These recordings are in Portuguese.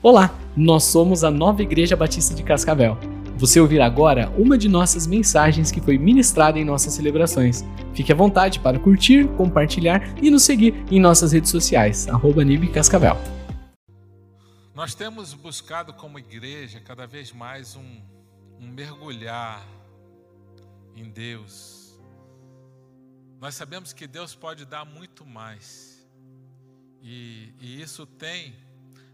Olá, nós somos a Nova Igreja Batista de Cascavel. Você ouvirá agora uma de nossas mensagens que foi ministrada em nossas celebrações. Fique à vontade para curtir, compartilhar e nos seguir em nossas redes sociais, arroba Cascavel. Nós temos buscado como igreja cada vez mais um, um mergulhar em Deus. Nós sabemos que Deus pode dar muito mais. E, e isso tem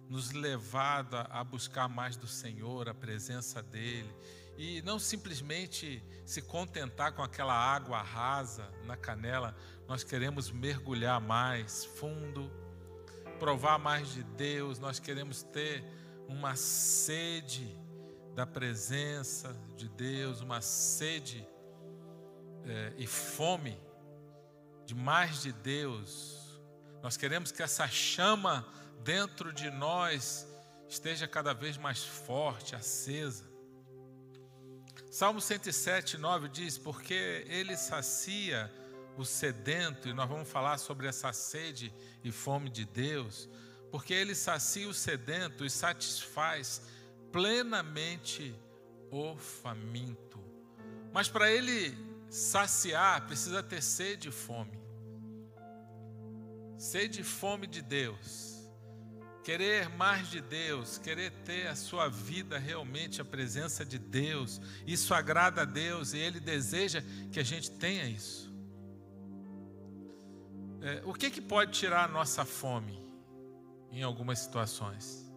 nos levado a buscar mais do Senhor, a presença dEle, e não simplesmente se contentar com aquela água rasa na canela, nós queremos mergulhar mais fundo, provar mais de Deus, nós queremos ter uma sede da presença de Deus, uma sede é, e fome de mais de Deus. Nós queremos que essa chama dentro de nós esteja cada vez mais forte, acesa. Salmo 107, 9 diz: Porque ele sacia o sedento, e nós vamos falar sobre essa sede e fome de Deus, porque ele sacia o sedento e satisfaz plenamente o faminto. Mas para ele saciar, precisa ter sede e fome. Sede e fome de Deus querer mais de Deus, querer ter a sua vida realmente a presença de Deus, isso agrada a Deus e Ele deseja que a gente tenha isso. É, o que, que pode tirar a nossa fome em algumas situações?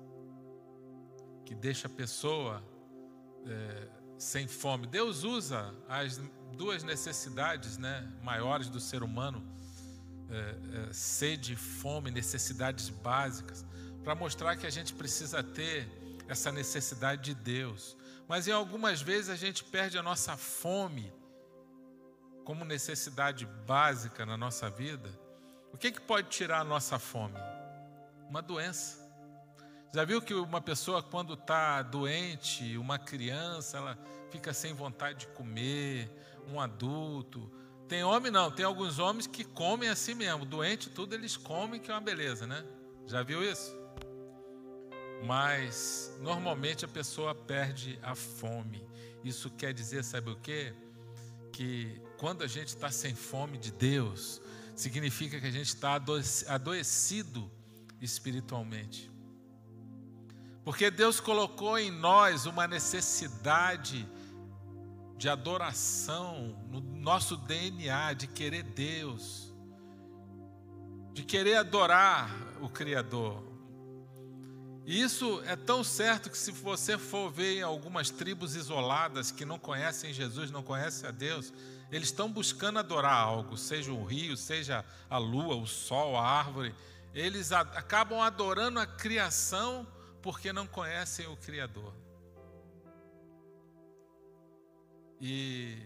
Que deixa a pessoa é, sem fome. Deus usa as duas necessidades né, maiores do ser humano, é, é sede e fome, necessidades básicas para mostrar que a gente precisa ter essa necessidade de Deus. Mas em algumas vezes a gente perde a nossa fome como necessidade básica na nossa vida. O que, que pode tirar a nossa fome? Uma doença. Já viu que uma pessoa, quando está doente, uma criança, ela fica sem vontade de comer, um adulto. Tem homem não, tem alguns homens que comem assim mesmo, doente, tudo eles comem, que é uma beleza, né? Já viu isso? Mas normalmente a pessoa perde a fome. Isso quer dizer, sabe o quê? Que quando a gente está sem fome de Deus, significa que a gente está adoecido espiritualmente. Porque Deus colocou em nós uma necessidade de adoração no nosso DNA, de querer Deus, de querer adorar o Criador. E isso é tão certo que se você for ver algumas tribos isoladas que não conhecem Jesus, não conhecem a Deus, eles estão buscando adorar algo, seja o rio, seja a lua, o sol, a árvore. Eles acabam adorando a criação porque não conhecem o Criador. E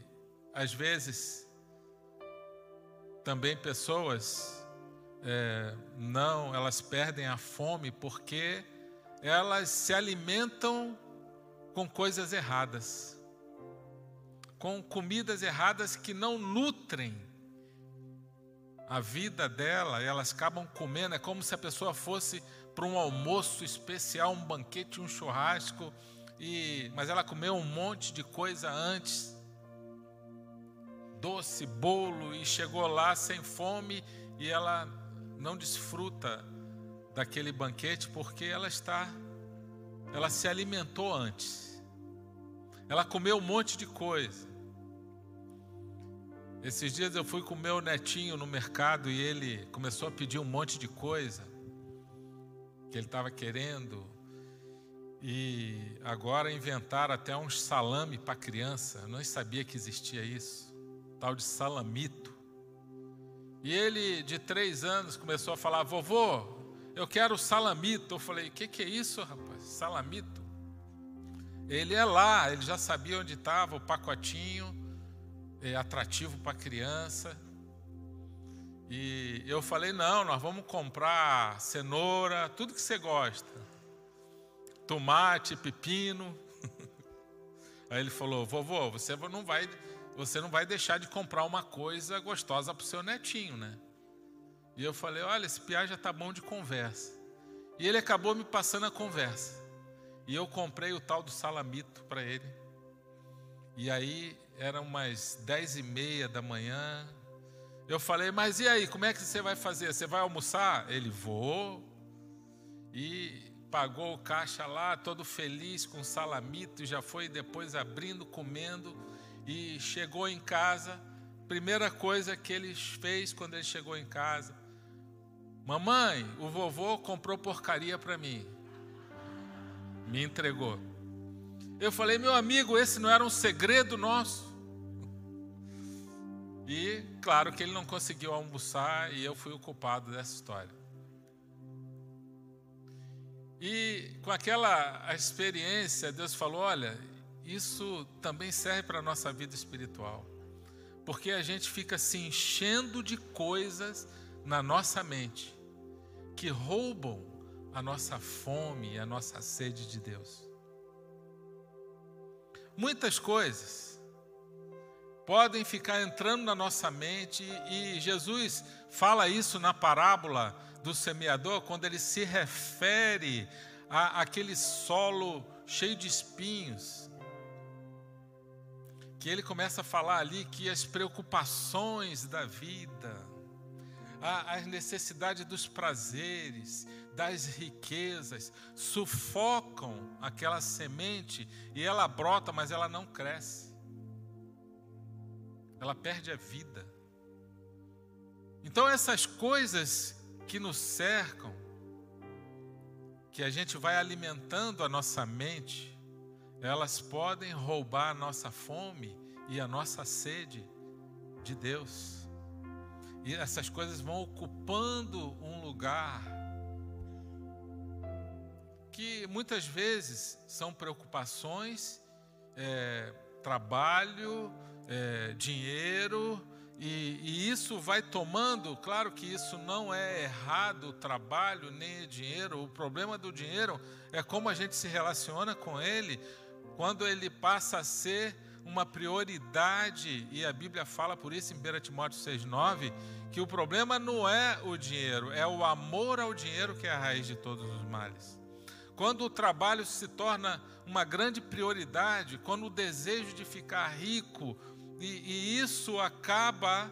às vezes também pessoas é, não, elas perdem a fome porque elas se alimentam com coisas erradas, com comidas erradas que não nutrem a vida dela, elas acabam comendo, é como se a pessoa fosse para um almoço especial, um banquete, um churrasco, e, mas ela comeu um monte de coisa antes, doce, bolo, e chegou lá sem fome e ela não desfruta daquele banquete porque ela está, ela se alimentou antes, ela comeu um monte de coisa. Esses dias eu fui com meu netinho no mercado e ele começou a pedir um monte de coisa que ele estava querendo. E agora inventaram até um salame para criança. Eu não sabia que existia isso. Tal de salamito. E ele, de três anos, começou a falar: Vovô, eu quero salamito. Eu falei, o que, que é isso, rapaz? Salamito? Ele é lá, ele já sabia onde estava o pacotinho, é atrativo para criança. E eu falei, não, nós vamos comprar cenoura, tudo que você gosta. Tomate, pepino. Aí ele falou, vovô, você não vai, você não vai deixar de comprar uma coisa gostosa para o seu netinho, né? E eu falei: olha, esse piá já está bom de conversa. E ele acabou me passando a conversa. E eu comprei o tal do salamito para ele. E aí eram umas dez e meia da manhã. Eu falei, mas e aí, como é que você vai fazer? Você vai almoçar? Ele, vou. E pagou o caixa lá, todo feliz com salamito, já foi depois abrindo, comendo. E chegou em casa. Primeira coisa que ele fez quando ele chegou em casa, Mamãe, o vovô comprou porcaria para mim. Me entregou. Eu falei, meu amigo, esse não era um segredo nosso. E claro que ele não conseguiu almoçar e eu fui o culpado dessa história. E com aquela experiência, Deus falou: olha, isso também serve para a nossa vida espiritual. Porque a gente fica se enchendo de coisas na nossa mente que roubam a nossa fome e a nossa sede de Deus. Muitas coisas podem ficar entrando na nossa mente e Jesus fala isso na parábola do semeador quando ele se refere a aquele solo cheio de espinhos. Que ele começa a falar ali que as preocupações da vida, as necessidades dos prazeres, das riquezas, sufocam aquela semente e ela brota, mas ela não cresce. Ela perde a vida. Então, essas coisas que nos cercam, que a gente vai alimentando a nossa mente, elas podem roubar a nossa fome e a nossa sede de Deus. E essas coisas vão ocupando um lugar que muitas vezes são preocupações, é, trabalho, é, dinheiro, e, e, isso vai tomando, claro que isso não é errado, trabalho nem dinheiro, o problema do dinheiro é como a gente se relaciona com ele quando ele passa a ser uma prioridade, e a Bíblia fala por isso em 1 Timóteo 6,9, que o problema não é o dinheiro, é o amor ao dinheiro que é a raiz de todos os males. Quando o trabalho se torna uma grande prioridade, quando o desejo de ficar rico, e, e isso acaba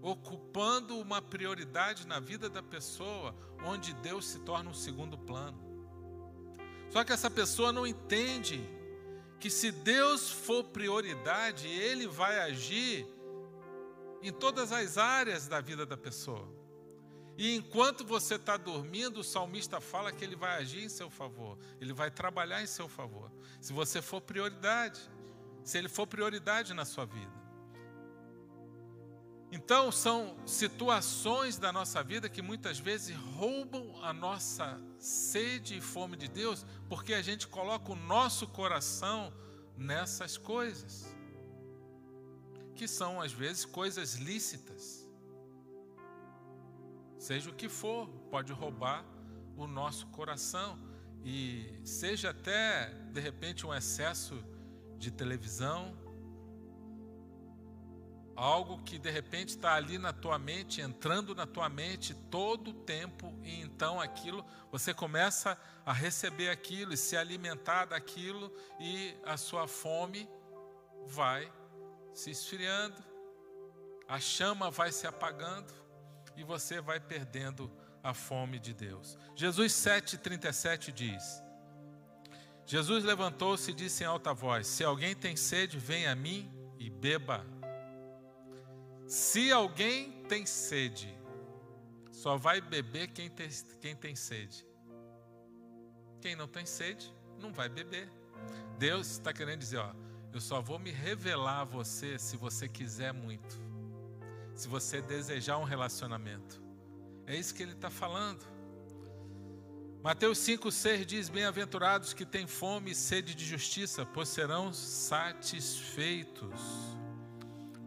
ocupando uma prioridade na vida da pessoa, onde Deus se torna um segundo plano. Só que essa pessoa não entende que se Deus for prioridade, Ele vai agir em todas as áreas da vida da pessoa. E enquanto você está dormindo, o salmista fala que ele vai agir em seu favor, ele vai trabalhar em seu favor. Se você for prioridade, se ele for prioridade na sua vida. Então, são situações da nossa vida que muitas vezes roubam a nossa sede e fome de Deus, porque a gente coloca o nosso coração nessas coisas, que são às vezes coisas lícitas. Seja o que for, pode roubar o nosso coração e seja até de repente um excesso de televisão, Algo que de repente está ali na tua mente, entrando na tua mente todo o tempo, e então aquilo, você começa a receber aquilo e se alimentar daquilo, e a sua fome vai se esfriando, a chama vai se apagando, e você vai perdendo a fome de Deus. Jesus 7,37 diz: Jesus levantou-se e disse em alta voz: Se alguém tem sede, venha a mim e beba. Se alguém tem sede, só vai beber quem tem, quem tem sede. Quem não tem sede, não vai beber. Deus está querendo dizer: ó, eu só vou me revelar a você se você quiser muito, se você desejar um relacionamento. É isso que ele está falando. Mateus 5,6 diz: Bem-aventurados que têm fome e sede de justiça, pois serão satisfeitos.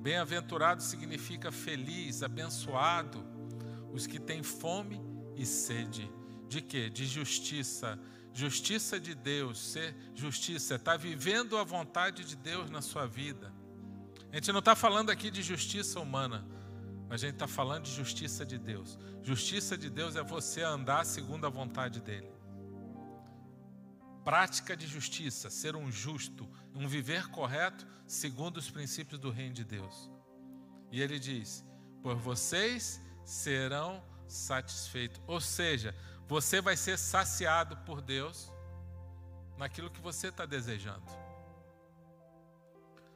Bem-aventurado significa feliz, abençoado, os que têm fome e sede. De quê? De justiça. Justiça de Deus, ser justiça, está vivendo a vontade de Deus na sua vida. A gente não está falando aqui de justiça humana, A gente está falando de justiça de Deus. Justiça de Deus é você andar segundo a vontade dEle. Prática de justiça, ser um justo, um viver correto segundo os princípios do reino de Deus. E ele diz: Por vocês serão satisfeitos. Ou seja, você vai ser saciado por Deus naquilo que você está desejando.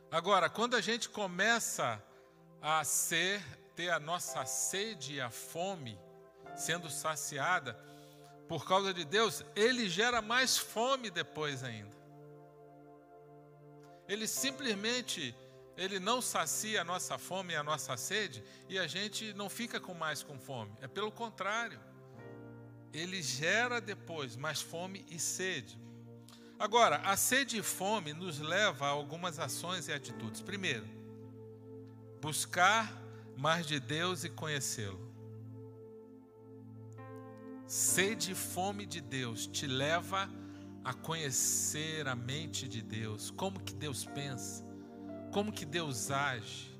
Agora, quando a gente começa a ser ter a nossa sede e a fome sendo saciada por causa de Deus, ele gera mais fome depois ainda. Ele simplesmente ele não sacia a nossa fome e a nossa sede e a gente não fica com mais com fome. É pelo contrário. Ele gera depois mais fome e sede. Agora, a sede e fome nos leva a algumas ações e atitudes. Primeiro, buscar mais de Deus e conhecê-lo. Sede e fome de Deus te leva a conhecer a mente de Deus, como que Deus pensa, como que Deus age,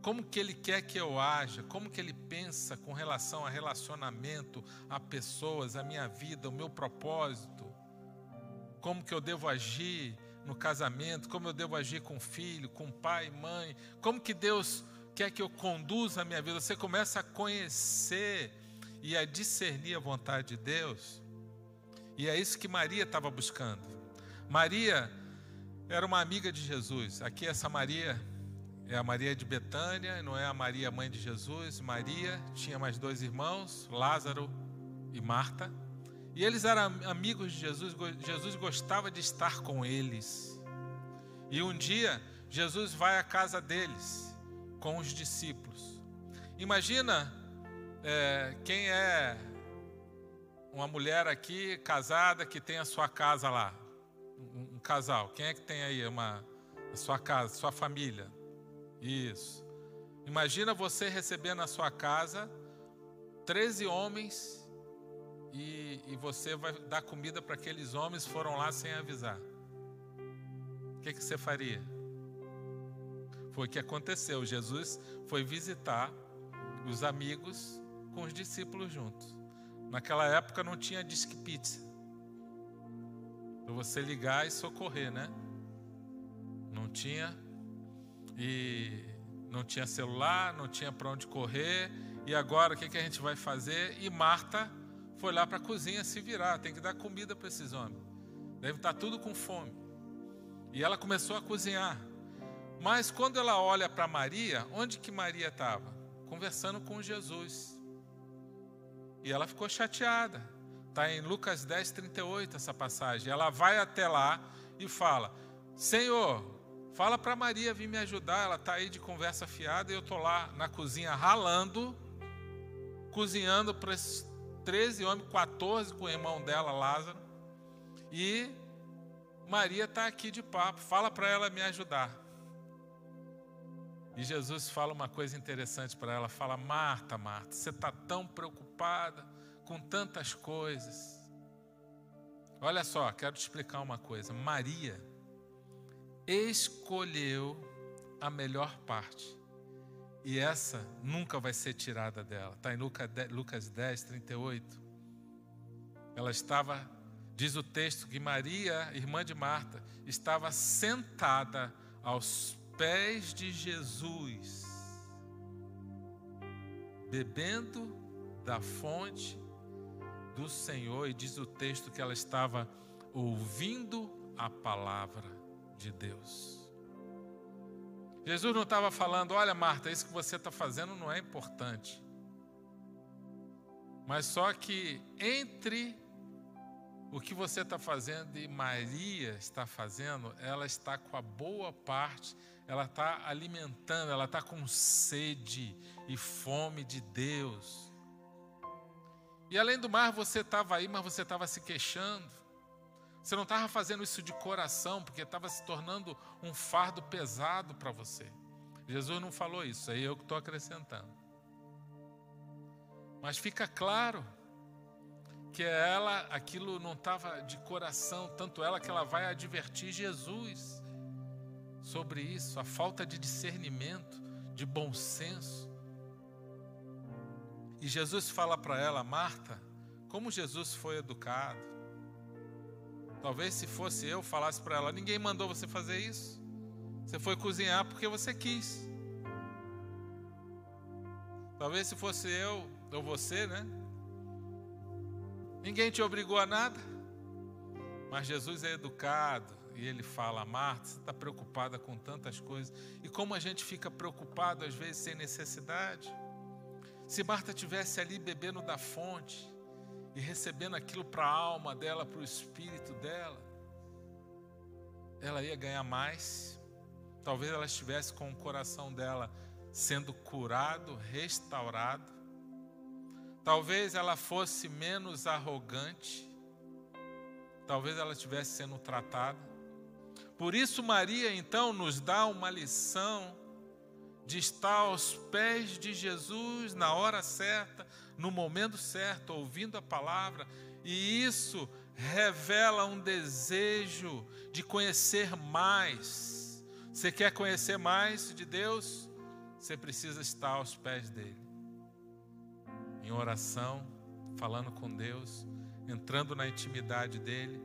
como que Ele quer que eu haja, como que Ele pensa com relação a relacionamento, a pessoas, a minha vida, o meu propósito, como que eu devo agir no casamento, como eu devo agir com filho, com pai, mãe, como que Deus quer que eu conduza a minha vida, você começa a conhecer e a discernir a vontade de Deus. E é isso que Maria estava buscando. Maria era uma amiga de Jesus. Aqui essa Maria é a Maria de Betânia, não é a Maria mãe de Jesus. Maria tinha mais dois irmãos, Lázaro e Marta. E eles eram amigos de Jesus. Jesus gostava de estar com eles. E um dia Jesus vai à casa deles com os discípulos. Imagina é, quem é uma mulher aqui casada que tem a sua casa lá, um, um casal. Quem é que tem aí uma a sua casa, sua família? Isso. Imagina você receber na sua casa 13 homens e, e você vai dar comida para aqueles homens foram lá sem avisar. O que, que você faria? Foi o que aconteceu. Jesus foi visitar os amigos com os discípulos juntos. Naquela época não tinha disque pizza. Para você ligar e socorrer, né? Não tinha. E não tinha celular, não tinha para onde correr. E agora o que, que a gente vai fazer? E Marta foi lá para a cozinha se virar. Tem que dar comida para esses homens. Deve estar tá tudo com fome. E ela começou a cozinhar. Mas quando ela olha para Maria, onde que Maria estava? Conversando com Jesus. E ela ficou chateada. Está em Lucas 10, 38 essa passagem. Ela vai até lá e fala: Senhor, fala para Maria vir me ajudar. Ela está aí de conversa fiada e eu estou lá na cozinha ralando, cozinhando para esses 13 homens, 14 com o irmão dela, Lázaro. E Maria está aqui de papo. Fala para ela me ajudar. E Jesus fala uma coisa interessante para ela: fala, Marta, Marta, você está tão preocupada com tantas coisas. Olha só, quero te explicar uma coisa. Maria escolheu a melhor parte. E essa nunca vai ser tirada dela. Está em Lucas 10, 38. Ela estava, diz o texto, que Maria, irmã de Marta, estava sentada aos pés de Jesus, bebendo da fonte do Senhor, e diz o texto que ela estava ouvindo a palavra de Deus. Jesus não estava falando, olha Marta, isso que você está fazendo não é importante. Mas só que entre o que você está fazendo e Maria está fazendo, ela está com a boa parte ela está alimentando, ela está com sede e fome de Deus. E além do mais, você estava aí, mas você estava se queixando. Você não estava fazendo isso de coração, porque estava se tornando um fardo pesado para você. Jesus não falou isso, aí eu que estou acrescentando. Mas fica claro que ela, aquilo não estava de coração, tanto ela que ela vai advertir Jesus sobre isso, a falta de discernimento, de bom senso. E Jesus fala para ela, Marta, como Jesus foi educado. Talvez se fosse eu, falasse para ela: ninguém mandou você fazer isso. Você foi cozinhar porque você quis. Talvez se fosse eu ou você, né? Ninguém te obrigou a nada. Mas Jesus é educado e ele fala: Marta, você está preocupada com tantas coisas. E como a gente fica preocupado às vezes sem necessidade. Se Marta tivesse ali bebendo da fonte e recebendo aquilo para a alma dela, para o espírito dela, ela ia ganhar mais. Talvez ela estivesse com o coração dela sendo curado, restaurado. Talvez ela fosse menos arrogante. Talvez ela estivesse sendo tratada. Por isso, Maria então nos dá uma lição de estar aos pés de Jesus na hora certa, no momento certo, ouvindo a palavra, e isso revela um desejo de conhecer mais. Você quer conhecer mais de Deus? Você precisa estar aos pés dele. Em oração, falando com Deus, entrando na intimidade dele,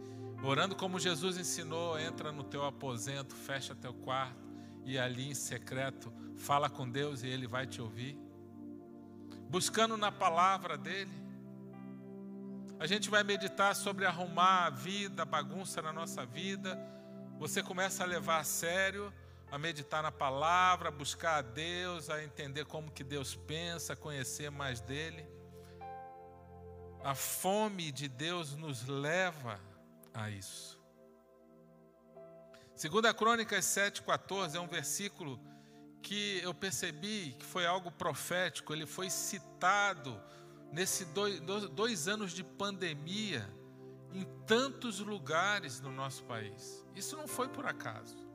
orando como Jesus ensinou, entra no teu aposento, fecha teu quarto e ali em secreto fala com Deus e ele vai te ouvir. Buscando na palavra dele. A gente vai meditar sobre arrumar a vida, a bagunça na nossa vida. Você começa a levar a sério a meditar na palavra, a buscar a Deus, a entender como que Deus pensa, a conhecer mais dele. A fome de Deus nos leva a isso. Segunda Crônicas 7:14 é um versículo que eu percebi que foi algo profético, ele foi citado nesses dois, dois anos de pandemia em tantos lugares no nosso país. Isso não foi por acaso.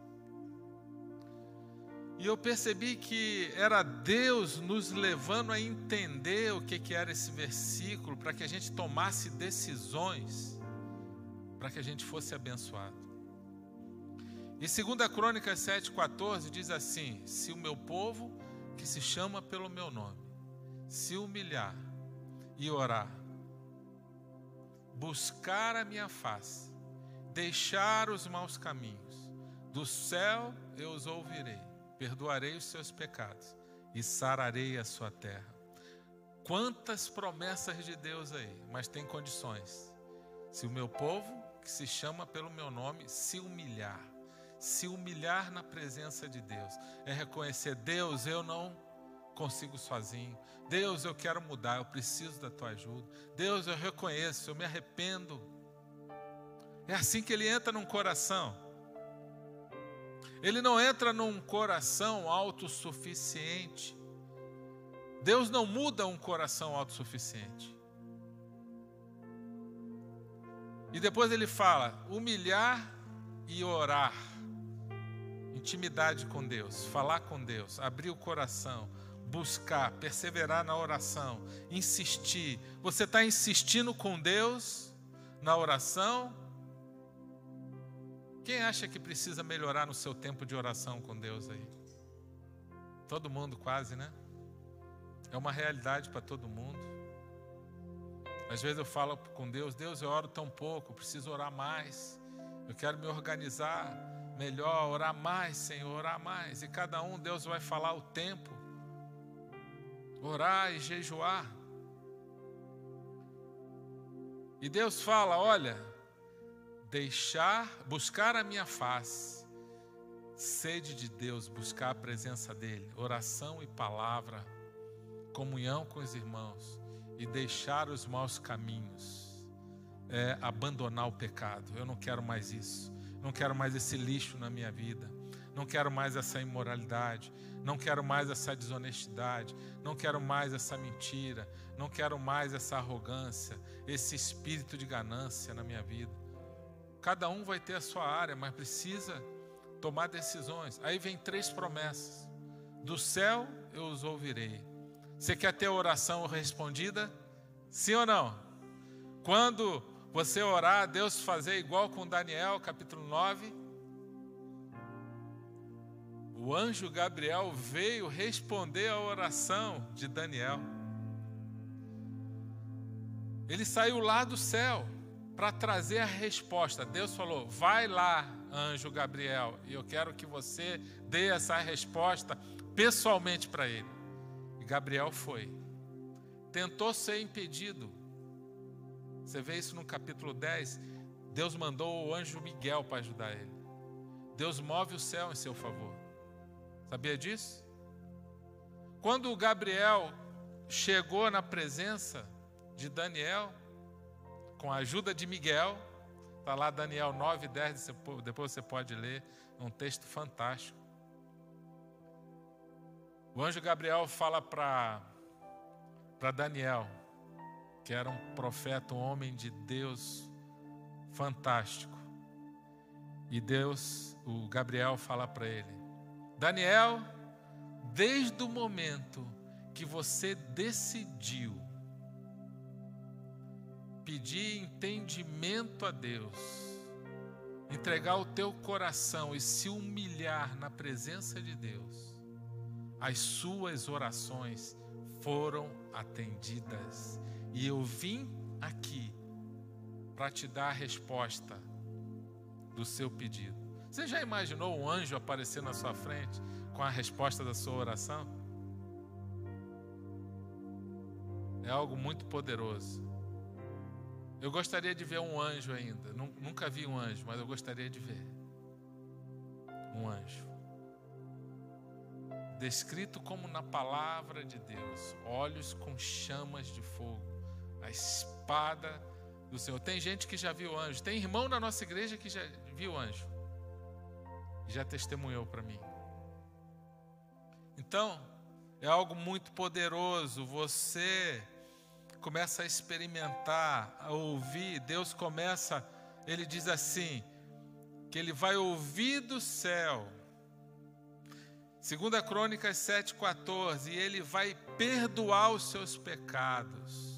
E eu percebi que era Deus nos levando a entender o que, que era esse versículo, para que a gente tomasse decisões, para que a gente fosse abençoado. E 2 Crônicas 7,14 diz assim: Se o meu povo, que se chama pelo meu nome, se humilhar e orar, buscar a minha face, deixar os maus caminhos, do céu eu os ouvirei perdoarei os seus pecados e sararei a sua terra. Quantas promessas de Deus aí, mas tem condições. Se o meu povo, que se chama pelo meu nome, se humilhar, se humilhar na presença de Deus, é reconhecer: Deus, eu não consigo sozinho. Deus, eu quero mudar, eu preciso da tua ajuda. Deus, eu reconheço, eu me arrependo. É assim que ele entra num coração. Ele não entra num coração autossuficiente. Deus não muda um coração autossuficiente. E depois ele fala: humilhar e orar. Intimidade com Deus, falar com Deus, abrir o coração, buscar, perseverar na oração, insistir. Você está insistindo com Deus na oração quem acha que precisa melhorar no seu tempo de oração com Deus aí? Todo mundo quase, né? É uma realidade para todo mundo. Às vezes eu falo com Deus, Deus, eu oro tão pouco, preciso orar mais. Eu quero me organizar melhor, orar mais, Senhor, orar mais. E cada um, Deus vai falar o tempo. Orar e jejuar. E Deus fala: olha, deixar, buscar a minha face, sede de Deus, buscar a presença dEle, oração e palavra, comunhão com os irmãos e deixar os maus caminhos, é abandonar o pecado. Eu não quero mais isso, não quero mais esse lixo na minha vida, não quero mais essa imoralidade, não quero mais essa desonestidade, não quero mais essa mentira, não quero mais essa arrogância, esse espírito de ganância na minha vida. Cada um vai ter a sua área, mas precisa tomar decisões. Aí vem três promessas: do céu eu os ouvirei. Você quer ter oração respondida? Sim ou não? Quando você orar, Deus fazer igual com Daniel, capítulo 9. O anjo Gabriel veio responder a oração de Daniel. Ele saiu lá do céu para trazer a resposta. Deus falou: vai lá, anjo Gabriel, e eu quero que você dê essa resposta pessoalmente para ele. Gabriel foi. Tentou ser impedido. Você vê isso no capítulo 10. Deus mandou o anjo Miguel para ajudar ele. Deus move o céu em seu favor. Sabia disso? Quando Gabriel chegou na presença de Daniel, com a ajuda de Miguel, está lá Daniel 9, 10, depois você pode ler, é um texto fantástico. O anjo Gabriel fala para Daniel, que era um profeta, um homem de Deus fantástico. E Deus, o Gabriel fala para ele: Daniel, desde o momento que você decidiu pedir entendimento a Deus, entregar o teu coração e se humilhar na presença de Deus, as suas orações foram atendidas. E eu vim aqui para te dar a resposta do seu pedido. Você já imaginou um anjo aparecer na sua frente com a resposta da sua oração? É algo muito poderoso. Eu gostaria de ver um anjo ainda. Nunca vi um anjo, mas eu gostaria de ver um anjo. Descrito como na palavra de Deus, olhos com chamas de fogo, a espada do Senhor. Tem gente que já viu anjo, tem irmão na nossa igreja que já viu anjo, já testemunhou para mim. Então, é algo muito poderoso. Você começa a experimentar, a ouvir. Deus começa, ele diz assim: que ele vai ouvir do céu. Segunda Crônicas 7,14, e ele vai perdoar os seus pecados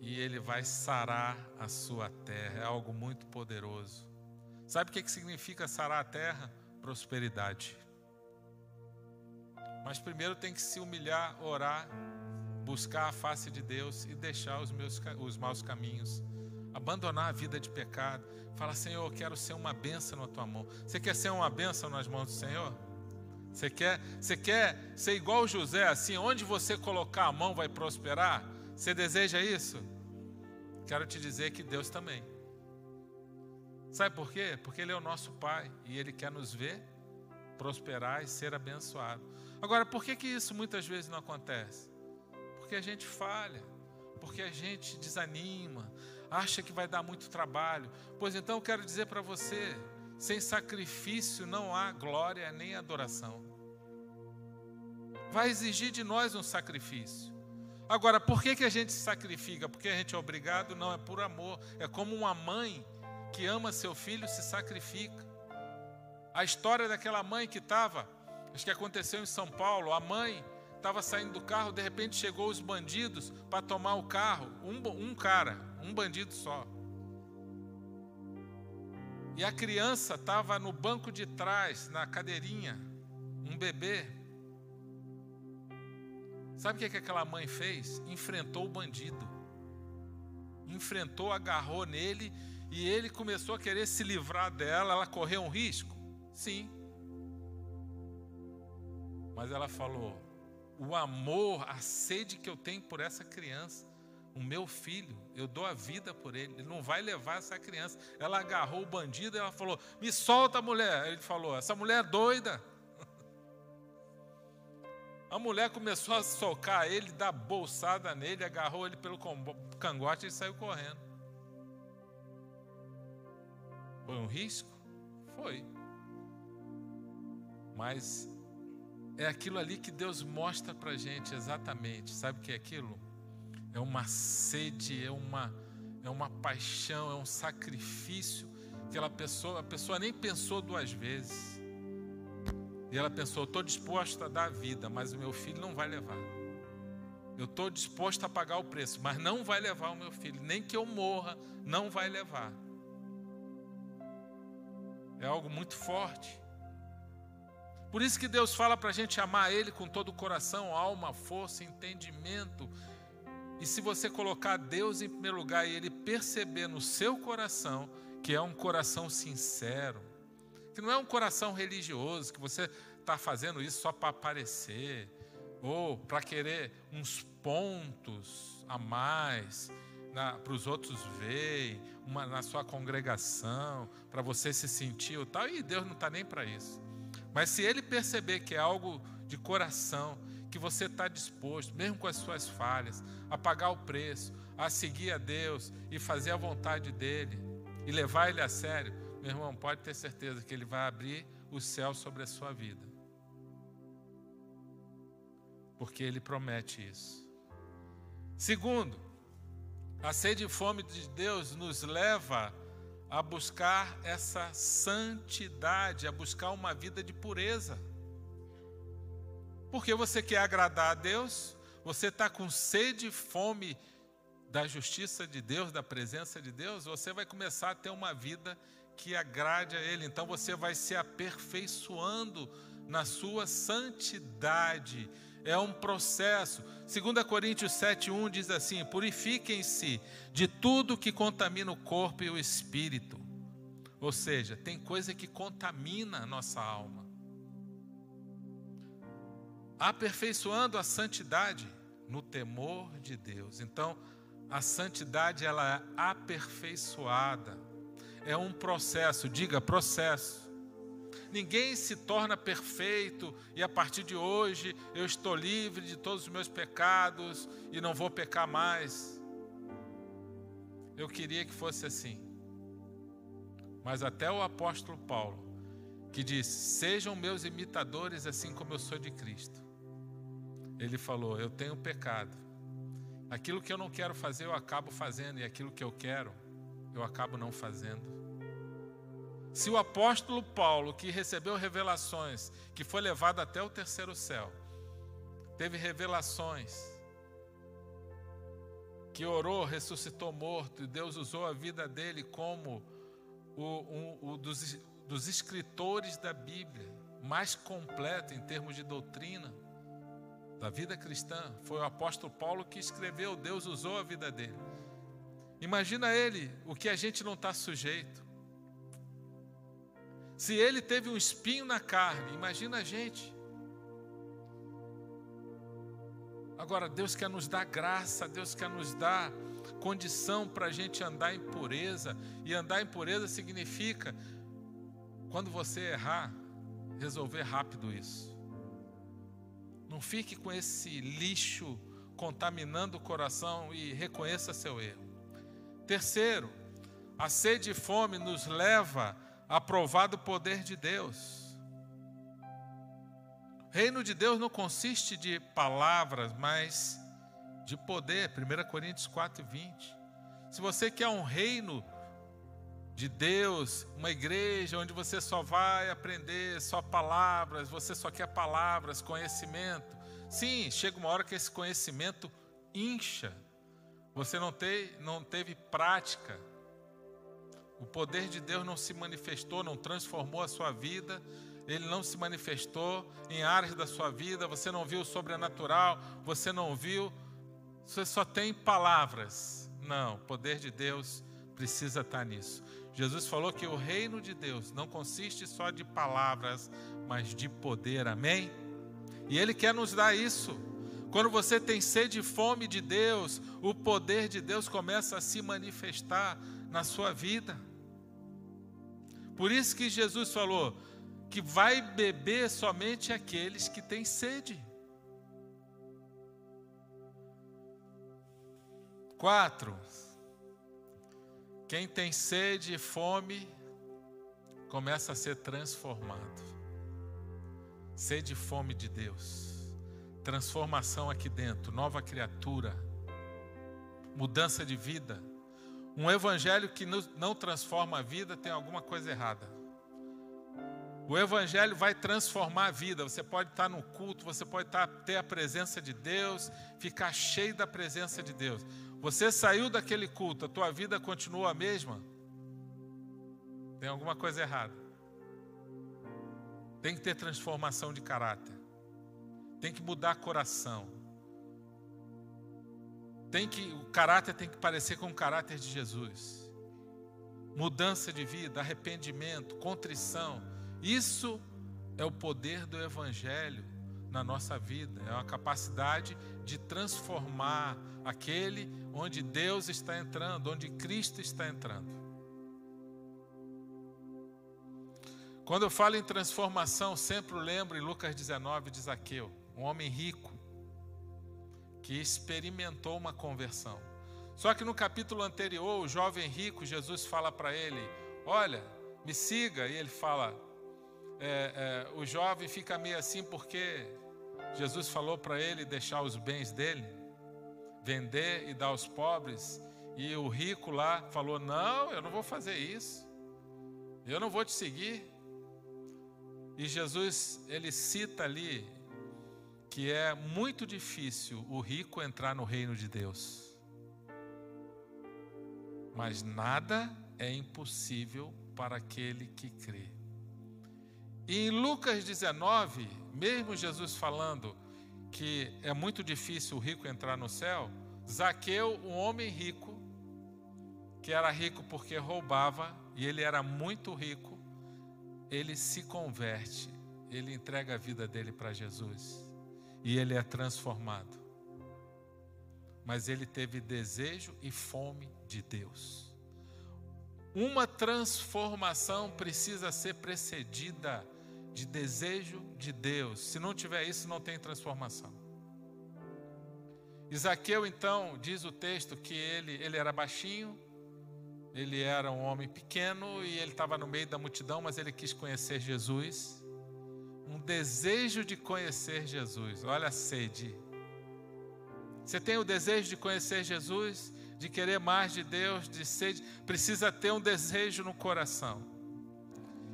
e ele vai sarar a sua terra. É algo muito poderoso. Sabe o que significa sarar a terra? Prosperidade. Mas primeiro tem que se humilhar, orar, buscar a face de Deus e deixar os, meus, os maus caminhos. Abandonar a vida de pecado. Fala, Senhor, eu quero ser uma benção na tua mão. Você quer ser uma benção nas mãos do Senhor? Você quer, você quer ser igual José, assim, onde você colocar a mão vai prosperar? Você deseja isso? Quero te dizer que Deus também. Sabe por quê? Porque Ele é o nosso Pai e Ele quer nos ver prosperar e ser abençoado. Agora, por que, que isso muitas vezes não acontece? Porque a gente falha, porque a gente desanima, acha que vai dar muito trabalho. Pois então eu quero dizer para você: sem sacrifício não há glória nem adoração. Vai exigir de nós um sacrifício. Agora, por que, que a gente se sacrifica? Porque a gente é obrigado? Não, é por amor. É como uma mãe que ama seu filho se sacrifica. A história daquela mãe que estava, acho que aconteceu em São Paulo, a mãe estava saindo do carro, de repente chegou os bandidos para tomar o carro, um, um cara, um bandido só. E a criança estava no banco de trás, na cadeirinha, um bebê. Sabe o que, é que aquela mãe fez? Enfrentou o bandido. Enfrentou, agarrou nele e ele começou a querer se livrar dela. Ela correu um risco? Sim. Mas ela falou: o amor, a sede que eu tenho por essa criança, o meu filho, eu dou a vida por ele, ele não vai levar essa criança. Ela agarrou o bandido e ela falou: Me solta, mulher. Ele falou: Essa mulher é doida. A mulher começou a socar ele, dar bolsada nele, agarrou ele pelo cangote e saiu correndo. Foi um risco? Foi. Mas é aquilo ali que Deus mostra para gente exatamente. Sabe o que é aquilo? É uma sede, é uma, é uma paixão, é um sacrifício que a pessoa, a pessoa nem pensou duas vezes. E ela pensou: estou disposta a dar a vida, mas o meu filho não vai levar. Eu estou disposto a pagar o preço, mas não vai levar o meu filho. Nem que eu morra, não vai levar. É algo muito forte. Por isso que Deus fala para a gente amar Ele com todo o coração, alma, força, entendimento. E se você colocar Deus em primeiro lugar e ele perceber no seu coração que é um coração sincero, que não é um coração religioso, que você está fazendo isso só para aparecer, ou para querer uns pontos a mais para os outros verem, uma, na sua congregação, para você se sentir o tal, e Deus não está nem para isso. Mas se ele perceber que é algo de coração, que você está disposto, mesmo com as suas falhas, a pagar o preço, a seguir a Deus e fazer a vontade dEle e levar Ele a sério, meu irmão, pode ter certeza que Ele vai abrir o céu sobre a sua vida. Porque Ele promete isso. Segundo, a sede e fome de Deus nos leva a buscar essa santidade, a buscar uma vida de pureza. Porque você quer agradar a Deus, você está com sede e fome da justiça de Deus, da presença de Deus, você vai começar a ter uma vida que agrade a Ele. Então você vai se aperfeiçoando na sua santidade. É um processo. 2 Coríntios 7,1 diz assim: Purifiquem-se de tudo que contamina o corpo e o espírito. Ou seja, tem coisa que contamina a nossa alma aperfeiçoando a santidade no temor de Deus. Então, a santidade ela é aperfeiçoada. É um processo, diga processo. Ninguém se torna perfeito e a partir de hoje eu estou livre de todos os meus pecados e não vou pecar mais. Eu queria que fosse assim. Mas até o apóstolo Paulo, que diz: Sejam meus imitadores assim como eu sou de Cristo ele falou: Eu tenho pecado. Aquilo que eu não quero fazer, eu acabo fazendo, e aquilo que eu quero, eu acabo não fazendo. Se o apóstolo Paulo, que recebeu revelações, que foi levado até o terceiro céu, teve revelações, que orou, ressuscitou morto, e Deus usou a vida dele como o, um, o dos, dos escritores da Bíblia, mais completo em termos de doutrina da vida cristã. Foi o apóstolo Paulo que escreveu, Deus usou a vida dele. Imagina ele, o que a gente não está sujeito. Se ele teve um espinho na carne, imagina a gente. Agora, Deus quer nos dar graça, Deus quer nos dar condição para a gente andar em pureza. E andar em pureza significa, quando você errar, resolver rápido isso. Não fique com esse lixo contaminando o coração e reconheça seu erro. Terceiro, a sede e fome nos leva a provar do poder de Deus. O reino de Deus não consiste de palavras, mas de poder. 1 Coríntios 4, 20. Se você quer um reino de Deus, uma igreja onde você só vai aprender só palavras, você só quer palavras, conhecimento. Sim, chega uma hora que esse conhecimento incha. Você não, te, não teve prática. O poder de Deus não se manifestou, não transformou a sua vida. Ele não se manifestou em áreas da sua vida. Você não viu o sobrenatural. Você não viu. Você só tem palavras. Não, o poder de Deus precisa estar nisso. Jesus falou que o reino de Deus não consiste só de palavras, mas de poder, amém? E Ele quer nos dar isso. Quando você tem sede e fome de Deus, o poder de Deus começa a se manifestar na sua vida. Por isso que Jesus falou que vai beber somente aqueles que têm sede. Quatro, quem tem sede e fome começa a ser transformado. Sede e fome de Deus. Transformação aqui dentro, nova criatura. Mudança de vida. Um evangelho que não transforma a vida tem alguma coisa errada. O Evangelho vai transformar a vida. Você pode estar no culto, você pode estar, ter a presença de Deus, ficar cheio da presença de Deus. Você saiu daquele culto, a tua vida continua a mesma? Tem alguma coisa errada. Tem que ter transformação de caráter. Tem que mudar coração. tem que o caráter tem que parecer com o caráter de Jesus. Mudança de vida, arrependimento, contrição. Isso é o poder do evangelho na nossa vida, é uma capacidade de transformar aquele onde Deus está entrando, onde Cristo está entrando. Quando eu falo em transformação, sempre lembro em Lucas 19 de Zaqueu, um homem rico que experimentou uma conversão. Só que no capítulo anterior, o jovem rico, Jesus fala para ele: Olha, me siga. E ele fala: é, é, O jovem fica meio assim porque Jesus falou para ele deixar os bens dele, vender e dar aos pobres. E o rico lá falou: Não, eu não vou fazer isso. Eu não vou te seguir. E Jesus, ele cita ali que é muito difícil o rico entrar no reino de Deus. Mas nada é impossível para aquele que crê. E em Lucas 19, mesmo Jesus falando que é muito difícil o rico entrar no céu, Zaqueu, um homem rico, que era rico porque roubava, e ele era muito rico, ele se converte, ele entrega a vida dele para Jesus e ele é transformado. Mas ele teve desejo e fome de Deus. Uma transformação precisa ser precedida de desejo de Deus. Se não tiver isso, não tem transformação. Isaqueu, então, diz o texto que ele, ele era baixinho, ele era um homem pequeno e ele estava no meio da multidão, mas ele quis conhecer Jesus. Um desejo de conhecer Jesus. Olha a sede. Você tem o desejo de conhecer Jesus, de querer mais de Deus, de sede, precisa ter um desejo no coração.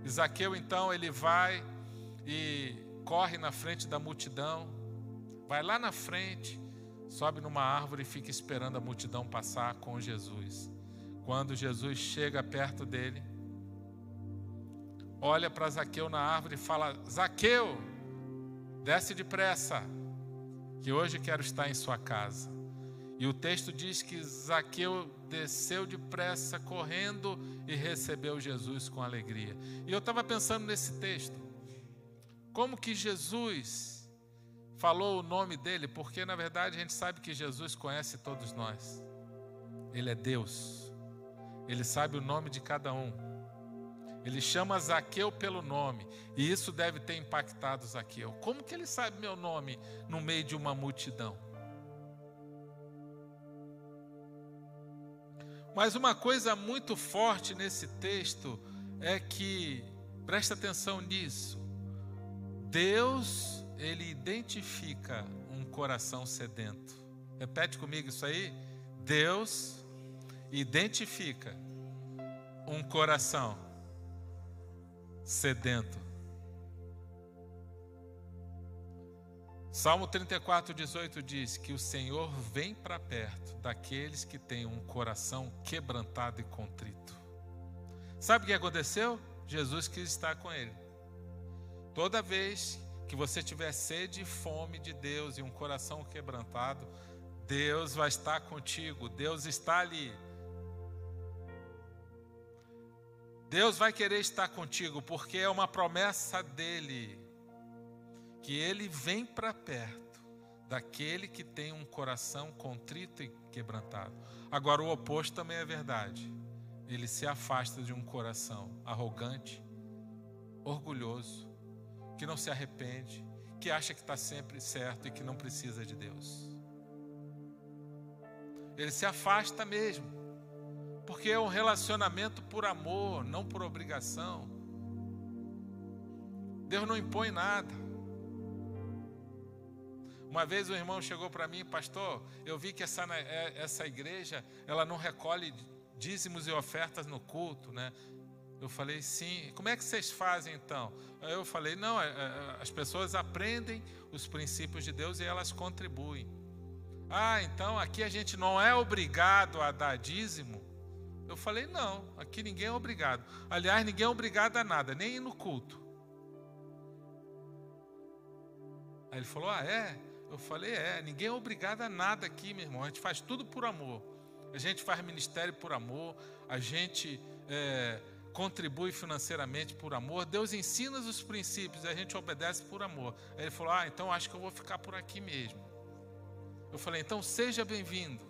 Isaqueu então ele vai e corre na frente da multidão, vai lá na frente, sobe numa árvore e fica esperando a multidão passar com Jesus. Quando Jesus chega perto dele, olha para Zaqueu na árvore e fala: Zaqueu, desce depressa, que hoje quero estar em sua casa. E o texto diz que Zaqueu desceu depressa, correndo e recebeu Jesus com alegria. E eu estava pensando nesse texto, como que Jesus falou o nome dele, porque na verdade a gente sabe que Jesus conhece todos nós, Ele é Deus. Ele sabe o nome de cada um. Ele chama Zaqueu pelo nome, e isso deve ter impactado Zaqueu. Como que ele sabe meu nome no meio de uma multidão? Mas uma coisa muito forte nesse texto é que, presta atenção nisso, Deus, ele identifica um coração sedento. Repete comigo isso aí. Deus identifica um coração sedento. Salmo 34, 18 diz que o Senhor vem para perto daqueles que têm um coração quebrantado e contrito. Sabe o que aconteceu? Jesus quis estar com ele. Toda vez que você tiver sede e fome de Deus e um coração quebrantado, Deus vai estar contigo, Deus está ali Deus vai querer estar contigo, porque é uma promessa dele, que ele vem para perto daquele que tem um coração contrito e quebrantado. Agora, o oposto também é verdade. Ele se afasta de um coração arrogante, orgulhoso, que não se arrepende, que acha que está sempre certo e que não precisa de Deus. Ele se afasta mesmo. Porque é um relacionamento por amor, não por obrigação. Deus não impõe nada. Uma vez um irmão chegou para mim, pastor, eu vi que essa, é, essa igreja, ela não recolhe dízimos e ofertas no culto, né? Eu falei, sim. Como é que vocês fazem então? Eu falei, não, é, é, as pessoas aprendem os princípios de Deus e elas contribuem. Ah, então aqui a gente não é obrigado a dar dízimo? Eu falei: não, aqui ninguém é obrigado. Aliás, ninguém é obrigado a nada, nem ir no culto. Aí ele falou: ah, é? Eu falei: É, ninguém é obrigado a nada aqui, meu irmão. A gente faz tudo por amor. A gente faz ministério por amor. A gente é, contribui financeiramente por amor. Deus ensina os princípios a gente obedece por amor. Aí ele falou: Ah, então acho que eu vou ficar por aqui mesmo. Eu falei: Então seja bem-vindo.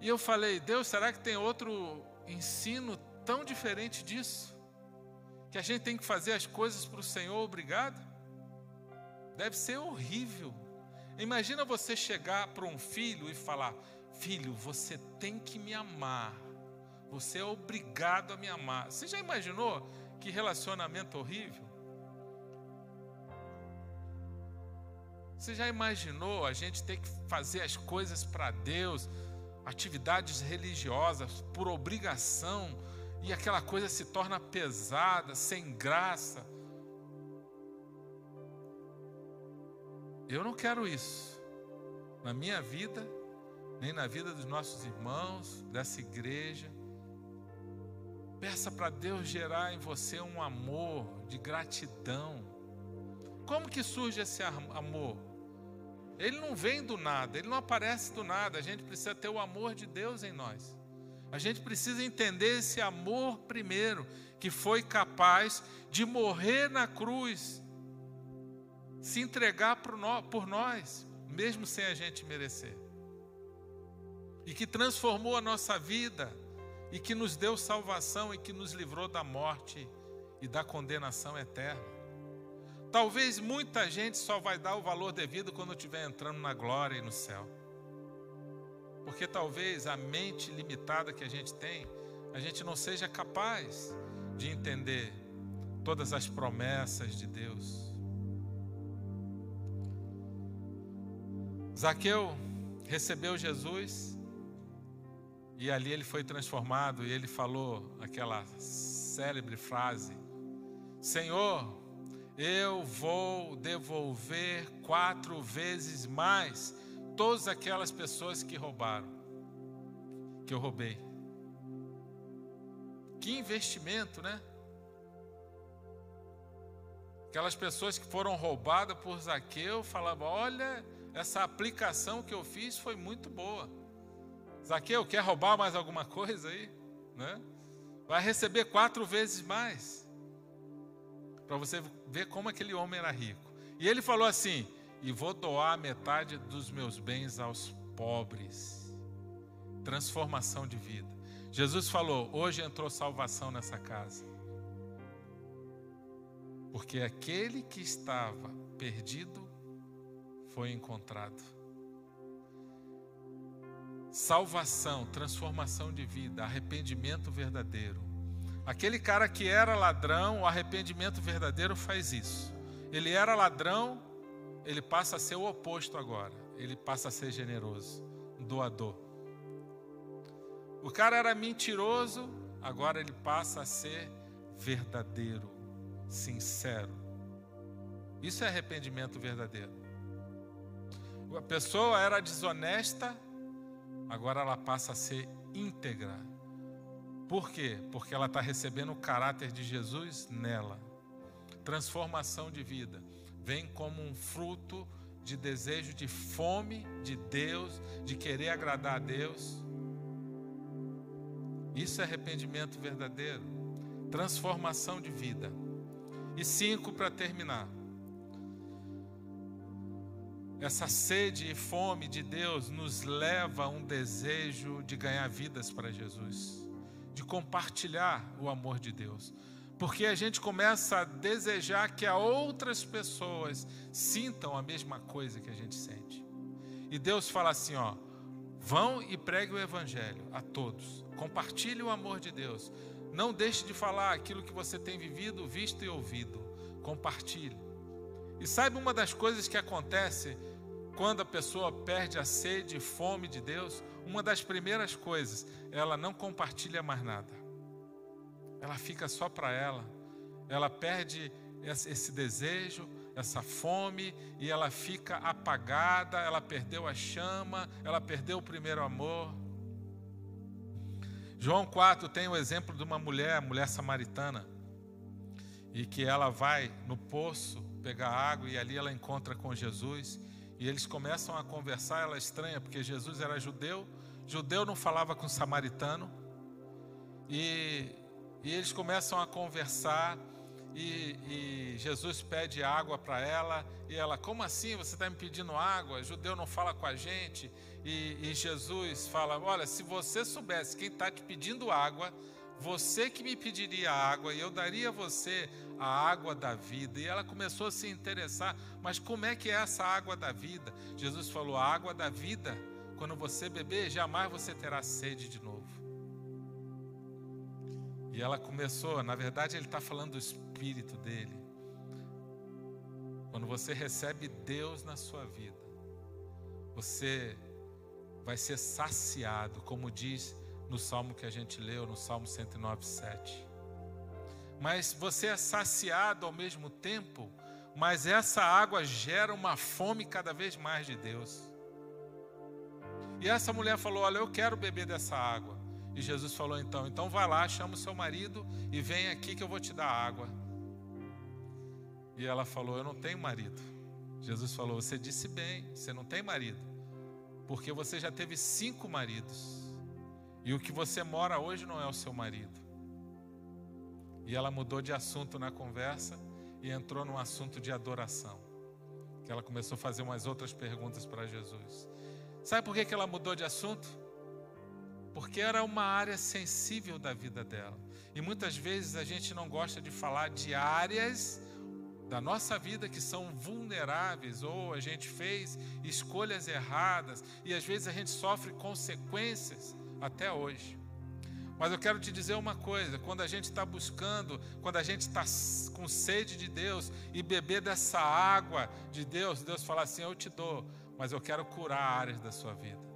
E eu falei: Deus, será que tem outro ensino tão diferente disso? Que a gente tem que fazer as coisas para o Senhor, obrigado? Deve ser horrível. Imagina você chegar para um filho e falar: Filho, você tem que me amar. Você é obrigado a me amar. Você já imaginou que relacionamento horrível? Você já imaginou a gente ter que fazer as coisas para Deus, atividades religiosas por obrigação, e aquela coisa se torna pesada, sem graça? Eu não quero isso na minha vida nem na vida dos nossos irmãos, dessa igreja. Peça para Deus gerar em você um amor de gratidão. Como que surge esse amor? Ele não vem do nada, ele não aparece do nada. A gente precisa ter o amor de Deus em nós. A gente precisa entender esse amor primeiro, que foi capaz de morrer na cruz, se entregar por nós, mesmo sem a gente merecer e que transformou a nossa vida e que nos deu salvação e que nos livrou da morte e da condenação eterna. Talvez muita gente só vai dar o valor devido quando estiver entrando na glória e no céu. Porque talvez a mente limitada que a gente tem, a gente não seja capaz de entender todas as promessas de Deus. Zaqueu recebeu Jesus e ali ele foi transformado e ele falou aquela célebre frase: Senhor, eu vou devolver quatro vezes mais todas aquelas pessoas que roubaram, que eu roubei. Que investimento, né? Aquelas pessoas que foram roubadas por Zaqueu falavam: Olha, essa aplicação que eu fiz foi muito boa. Zaqueu, quer roubar mais alguma coisa aí? Né? Vai receber quatro vezes mais. Para você ver como aquele homem era rico. E ele falou assim: E vou doar metade dos meus bens aos pobres. Transformação de vida. Jesus falou: Hoje entrou salvação nessa casa. Porque aquele que estava perdido foi encontrado salvação, transformação de vida, arrependimento verdadeiro. Aquele cara que era ladrão, o arrependimento verdadeiro faz isso. Ele era ladrão, ele passa a ser o oposto agora. Ele passa a ser generoso, doador. O cara era mentiroso, agora ele passa a ser verdadeiro, sincero. Isso é arrependimento verdadeiro. A pessoa era desonesta, agora ela passa a ser íntegra. Por quê? Porque ela está recebendo o caráter de Jesus nela. Transformação de vida vem como um fruto de desejo de fome de Deus, de querer agradar a Deus. Isso é arrependimento verdadeiro, transformação de vida. E cinco para terminar essa sede e fome de Deus nos leva a um desejo de ganhar vidas para Jesus, de compartilhar o amor de Deus. Porque a gente começa a desejar que a outras pessoas sintam a mesma coisa que a gente sente. E Deus fala assim, ó: Vão e pregue o evangelho a todos. Compartilhe o amor de Deus. Não deixe de falar aquilo que você tem vivido, visto e ouvido. Compartilhe. E saiba uma das coisas que acontece quando a pessoa perde a sede e fome de Deus, uma das primeiras coisas, ela não compartilha mais nada. Ela fica só para ela. Ela perde esse desejo, essa fome e ela fica apagada, ela perdeu a chama, ela perdeu o primeiro amor. João 4 tem o exemplo de uma mulher, mulher samaritana. e que ela vai no poço pegar água e ali ela encontra com Jesus e eles começam a conversar. Ela é estranha porque Jesus era judeu, judeu não falava com samaritano e, e eles começam a conversar. E, e, Jesus pede água para ela, e ela, como assim você está me pedindo água? Judeu não fala com a gente. E, e Jesus fala: Olha, se você soubesse quem está te pedindo água, você que me pediria água, e eu daria a você a água da vida. E ela começou a se interessar, mas como é que é essa água da vida? Jesus falou: A água da vida, quando você beber, jamais você terá sede de novo. E ela começou, na verdade, ele está falando do espírito dele. Quando você recebe Deus na sua vida, você vai ser saciado, como diz no salmo que a gente leu, no Salmo 109, 7. Mas você é saciado ao mesmo tempo, mas essa água gera uma fome cada vez mais de Deus. E essa mulher falou: Olha, eu quero beber dessa água. E Jesus falou então: Então vai lá, chama o seu marido e vem aqui que eu vou te dar água. E ela falou: Eu não tenho marido. Jesus falou: Você disse bem, você não tem marido, porque você já teve cinco maridos. E o que você mora hoje não é o seu marido. E ela mudou de assunto na conversa e entrou num assunto de adoração. Que ela começou a fazer umas outras perguntas para Jesus. Sabe por que, que ela mudou de assunto? Porque era uma área sensível da vida dela. E muitas vezes a gente não gosta de falar de áreas da nossa vida que são vulneráveis, ou a gente fez escolhas erradas, e às vezes a gente sofre consequências até hoje. Mas eu quero te dizer uma coisa: quando a gente está buscando, quando a gente está com sede de Deus e beber dessa água de Deus, Deus fala assim: Eu te dou, mas eu quero curar áreas da sua vida.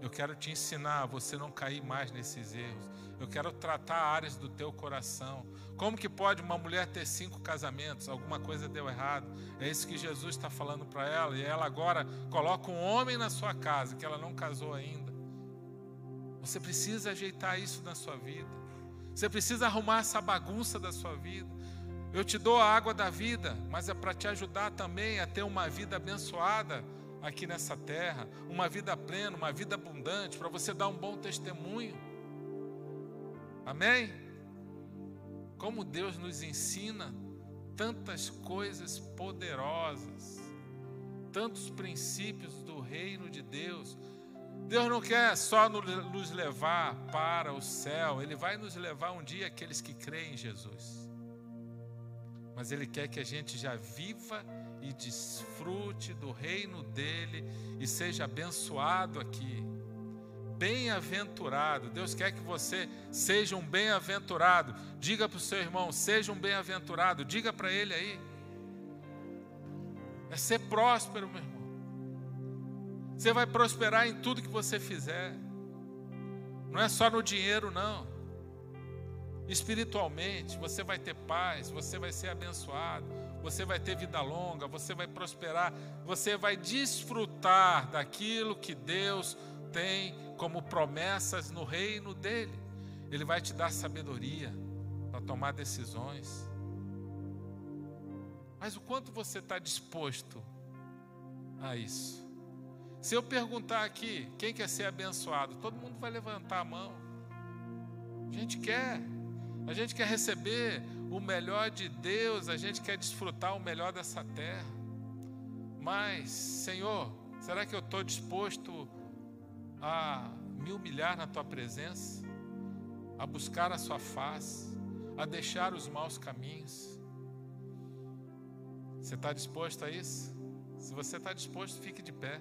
Eu quero te ensinar a você não cair mais nesses erros. Eu quero tratar áreas do teu coração. Como que pode uma mulher ter cinco casamentos? Alguma coisa deu errado. É isso que Jesus está falando para ela. E ela agora coloca um homem na sua casa, que ela não casou ainda. Você precisa ajeitar isso na sua vida. Você precisa arrumar essa bagunça da sua vida. Eu te dou a água da vida, mas é para te ajudar também a ter uma vida abençoada aqui nessa terra, uma vida plena, uma vida abundante, para você dar um bom testemunho. Amém? Como Deus nos ensina tantas coisas poderosas, tantos princípios do reino de Deus. Deus não quer só nos levar para o céu, Ele vai nos levar um dia aqueles que creem em Jesus. Mas Ele quer que a gente já viva e desfrute do reino dele e seja abençoado aqui. Bem-aventurado, Deus quer que você seja um bem-aventurado. Diga para o seu irmão, seja um bem-aventurado, diga para ele aí. É ser próspero, meu irmão. Você vai prosperar em tudo que você fizer. Não é só no dinheiro, não. Espiritualmente, você vai ter paz, você vai ser abençoado você vai ter vida longa, você vai prosperar, você vai desfrutar daquilo que Deus tem como promessas no reino dele. Ele vai te dar sabedoria para tomar decisões. Mas o quanto você está disposto a isso? Se eu perguntar aqui, quem quer ser abençoado? Todo mundo vai levantar a mão. A gente quer. A gente quer receber o melhor de Deus, a gente quer desfrutar o melhor dessa terra. Mas, Senhor, será que eu estou disposto a me humilhar na tua presença, a buscar a sua face, a deixar os maus caminhos? Você está disposto a isso? Se você está disposto, fique de pé.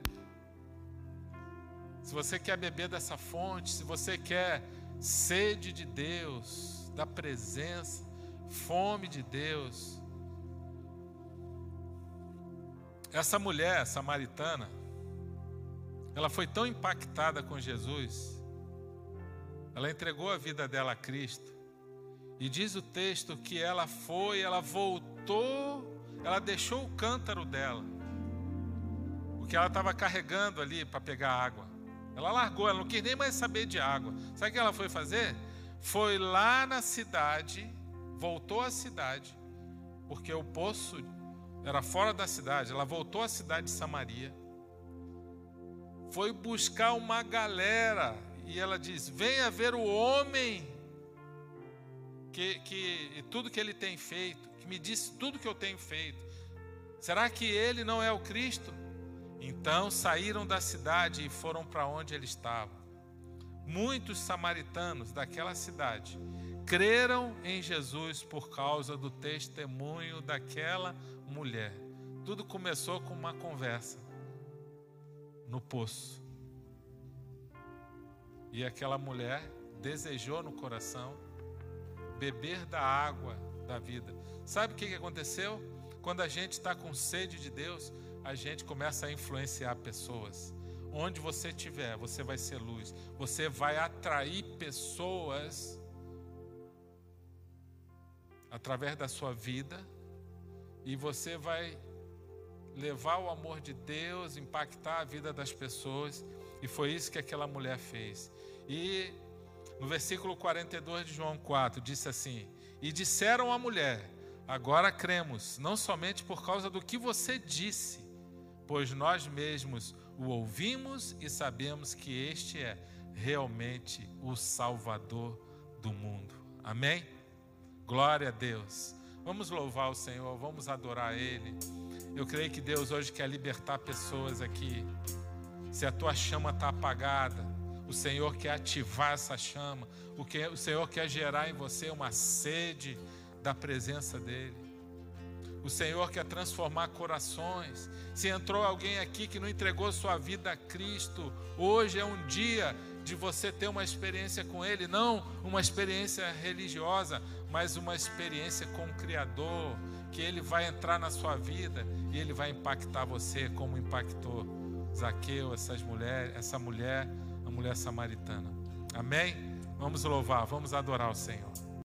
Se você quer beber dessa fonte, se você quer sede de Deus, da presença, fome de Deus. Essa mulher samaritana, ela foi tão impactada com Jesus, ela entregou a vida dela a Cristo, e diz o texto que ela foi, ela voltou, ela deixou o cântaro dela, porque ela estava carregando ali para pegar água. Ela largou, ela não quis nem mais saber de água. Sabe o que ela foi fazer? foi lá na cidade, voltou à cidade porque o poço era fora da cidade. Ela voltou à cidade de Samaria, foi buscar uma galera e ela diz: Venha ver o homem que, que tudo que ele tem feito, que me disse tudo que eu tenho feito. Será que ele não é o Cristo? Então saíram da cidade e foram para onde ele estava. Muitos samaritanos daquela cidade creram em Jesus por causa do testemunho daquela mulher. Tudo começou com uma conversa no poço. E aquela mulher desejou no coração beber da água da vida. Sabe o que aconteceu? Quando a gente está com sede de Deus, a gente começa a influenciar pessoas. Onde você estiver, você vai ser luz. Você vai atrair pessoas através da sua vida e você vai levar o amor de Deus, impactar a vida das pessoas. E foi isso que aquela mulher fez. E no versículo 42 de João 4, disse assim: E disseram à mulher: Agora cremos, não somente por causa do que você disse, pois nós mesmos o ouvimos e sabemos que este é realmente o Salvador do mundo. Amém? Glória a Deus. Vamos louvar o Senhor, vamos adorar Ele. Eu creio que Deus hoje quer libertar pessoas aqui. Se a tua chama está apagada, o Senhor quer ativar essa chama. O, que, o Senhor quer gerar em você uma sede da presença dEle. O Senhor quer transformar corações. Se entrou alguém aqui que não entregou sua vida a Cristo, hoje é um dia de você ter uma experiência com Ele, não uma experiência religiosa, mas uma experiência com o Criador, que Ele vai entrar na sua vida e Ele vai impactar você como impactou Zaqueu, essas mulheres, essa mulher, a mulher samaritana. Amém? Vamos louvar, vamos adorar o Senhor.